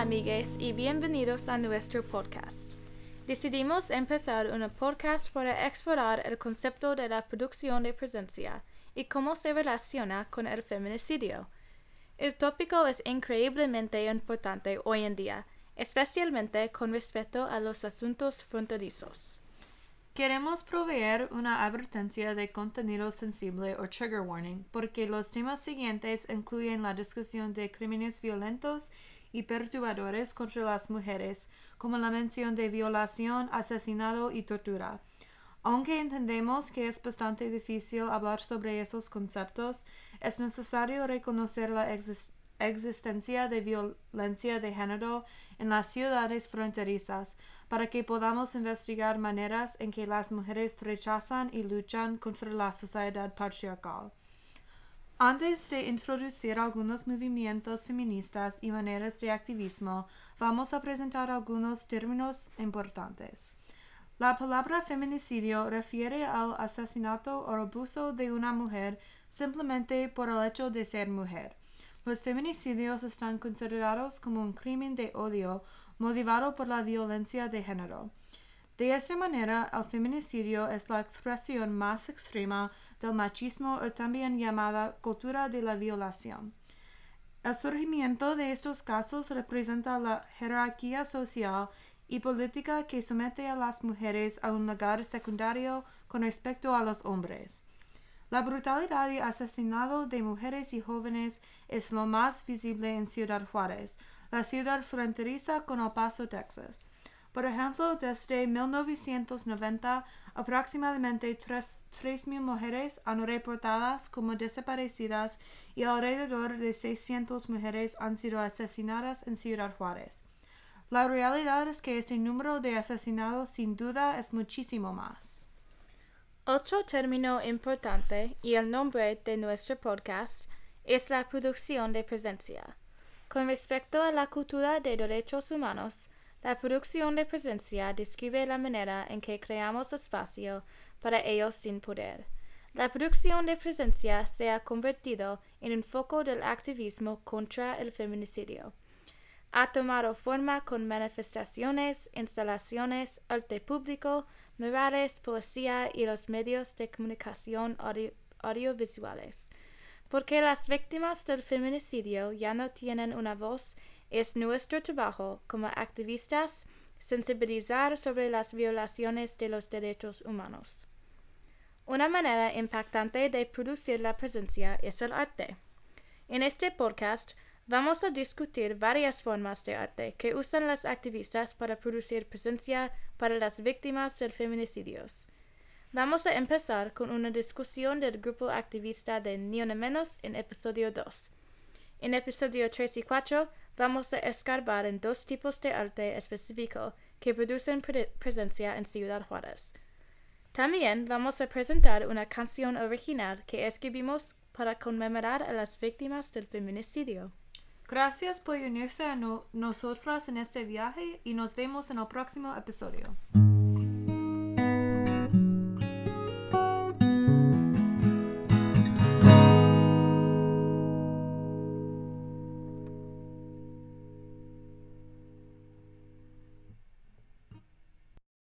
amigues, y bienvenidos a nuestro podcast. Decidimos empezar un podcast para explorar el concepto de la producción de presencia y cómo se relaciona con el feminicidio. El tópico es increíblemente importante hoy en día, especialmente con respecto a los asuntos fronterizos. Queremos proveer una advertencia de contenido sensible o trigger warning porque los temas siguientes incluyen la discusión de crímenes violentos y perturbadores contra las mujeres, como la mención de violación, asesinado y tortura. Aunque entendemos que es bastante difícil hablar sobre esos conceptos, es necesario reconocer la existencia de violencia de género en las ciudades fronterizas para que podamos investigar maneras en que las mujeres rechazan y luchan contra la sociedad patriarcal. Antes de introducir algunos movimientos feministas y maneras de activismo, vamos a presentar algunos términos importantes. La palabra feminicidio refiere al asesinato o abuso de una mujer simplemente por el hecho de ser mujer. Los feminicidios están considerados como un crimen de odio motivado por la violencia de género. De esta manera, el feminicidio es la expresión más extrema del machismo o también llamada cultura de la violación. El surgimiento de estos casos representa la jerarquía social y política que somete a las mujeres a un lugar secundario con respecto a los hombres. La brutalidad y asesinato de mujeres y jóvenes es lo más visible en Ciudad Juárez, la ciudad fronteriza con El Paso, Texas. Por ejemplo, desde 1990, aproximadamente 3.000 mujeres han reportadas como desaparecidas y alrededor de 600 mujeres han sido asesinadas en Ciudad Juárez. La realidad es que este número de asesinados sin duda es muchísimo más. Otro término importante y el nombre de nuestro podcast es la producción de presencia. Con respecto a la cultura de derechos humanos, la producción de presencia describe la manera en que creamos espacio para ellos sin poder. La producción de presencia se ha convertido en un foco del activismo contra el feminicidio. Ha tomado forma con manifestaciones, instalaciones, arte público, murales, poesía y los medios de comunicación audiovisuales. Porque las víctimas del feminicidio ya no tienen una voz, es nuestro trabajo como activistas sensibilizar sobre las violaciones de los derechos humanos. Una manera impactante de producir la presencia es el arte. En este podcast vamos a discutir varias formas de arte que usan las activistas para producir presencia para las víctimas del feminicidios. Vamos a empezar con una discusión del grupo activista de Ni Menos en episodio 2. En episodio 3 y 4 vamos a escarbar en dos tipos de arte específico que producen presencia en Ciudad Juárez. También vamos a presentar una canción original que escribimos para conmemorar a las víctimas del feminicidio. Gracias por unirse a nosotras en este viaje y nos vemos en el próximo episodio.